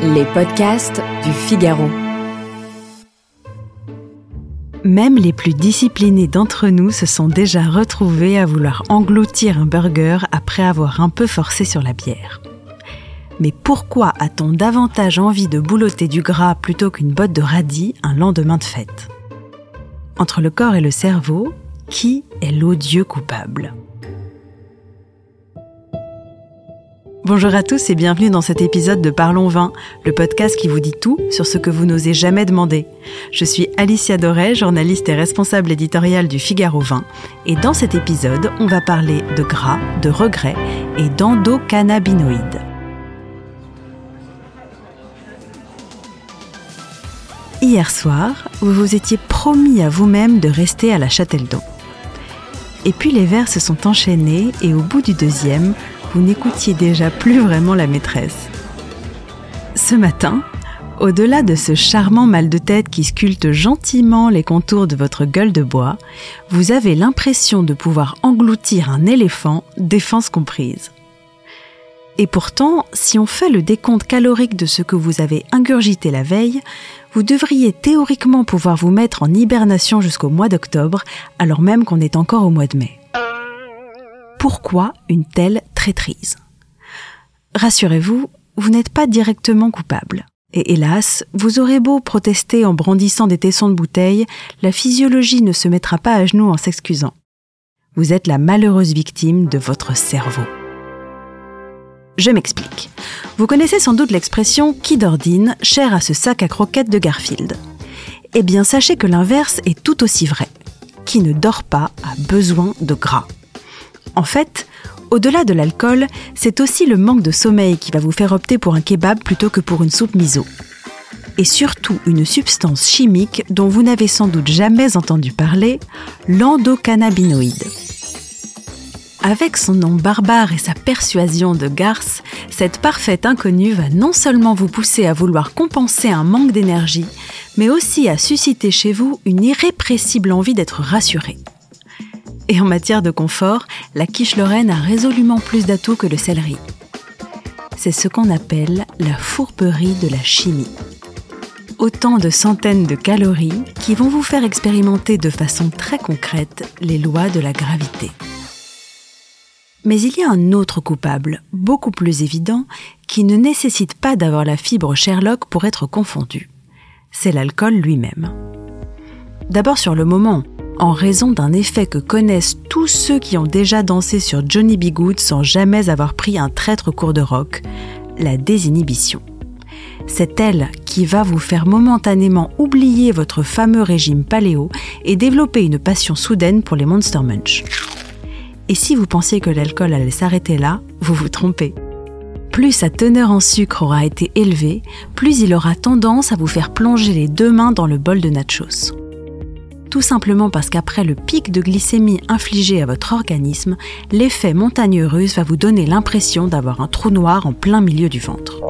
Les podcasts du Figaro. Même les plus disciplinés d'entre nous se sont déjà retrouvés à vouloir engloutir un burger après avoir un peu forcé sur la bière. Mais pourquoi a-t-on davantage envie de boulotter du gras plutôt qu'une botte de radis un lendemain de fête? Entre le corps et le cerveau, qui est l'odieux coupable? Bonjour à tous et bienvenue dans cet épisode de Parlons Vin, le podcast qui vous dit tout sur ce que vous n'osez jamais demander. Je suis Alicia Doré, journaliste et responsable éditoriale du Figaro Vin, et dans cet épisode, on va parler de gras, de regrets et d'endocannabinoïdes. Hier soir, vous vous étiez promis à vous-même de rester à la Châteldon. Et puis les verres se sont enchaînés et au bout du deuxième, vous n'écoutiez déjà plus vraiment la maîtresse. Ce matin, au-delà de ce charmant mal de tête qui sculpte gentiment les contours de votre gueule de bois, vous avez l'impression de pouvoir engloutir un éléphant, défense comprise. Et pourtant, si on fait le décompte calorique de ce que vous avez ingurgité la veille, vous devriez théoriquement pouvoir vous mettre en hibernation jusqu'au mois d'octobre, alors même qu'on est encore au mois de mai. Pourquoi une telle traîtrise Rassurez-vous, vous n'êtes pas directement coupable. Et hélas, vous aurez beau protester en brandissant des tessons de bouteille, la physiologie ne se mettra pas à genoux en s'excusant. Vous êtes la malheureuse victime de votre cerveau. Je m'explique. Vous connaissez sans doute l'expression qui d'ordine, chère à ce sac à croquettes de Garfield. Eh bien, sachez que l'inverse est tout aussi vrai. Qui ne dort pas a besoin de gras. En fait, au-delà de l'alcool, c'est aussi le manque de sommeil qui va vous faire opter pour un kebab plutôt que pour une soupe miso. Et surtout une substance chimique dont vous n'avez sans doute jamais entendu parler, l'endocannabinoïde. Avec son nom barbare et sa persuasion de garce, cette parfaite inconnue va non seulement vous pousser à vouloir compenser un manque d'énergie, mais aussi à susciter chez vous une irrépressible envie d'être rassuré. Et en matière de confort, la quiche lorraine a résolument plus d'atouts que le céleri. C'est ce qu'on appelle la fourberie de la chimie. Autant de centaines de calories qui vont vous faire expérimenter de façon très concrète les lois de la gravité. Mais il y a un autre coupable, beaucoup plus évident, qui ne nécessite pas d'avoir la fibre Sherlock pour être confondu. C'est l'alcool lui-même. D'abord sur le moment, en raison d'un effet que connaissent tous ceux qui ont déjà dansé sur Johnny B. Sans jamais avoir pris un traître cours de rock, la désinhibition. C'est elle qui va vous faire momentanément oublier votre fameux régime paléo et développer une passion soudaine pour les Monster Munch. Et si vous pensiez que l'alcool allait s'arrêter là, vous vous trompez. Plus sa teneur en sucre aura été élevée, plus il aura tendance à vous faire plonger les deux mains dans le bol de nachos tout simplement parce qu'après le pic de glycémie infligé à votre organisme, l'effet montagne russe va vous donner l'impression d'avoir un trou noir en plein milieu du ventre.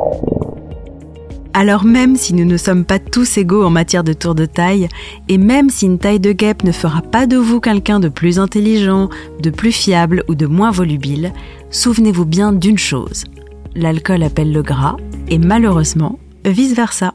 Alors même si nous ne sommes pas tous égaux en matière de tour de taille, et même si une taille de guêpe ne fera pas de vous quelqu'un de plus intelligent, de plus fiable ou de moins volubile, souvenez-vous bien d'une chose. L'alcool appelle le gras, et malheureusement, vice-versa.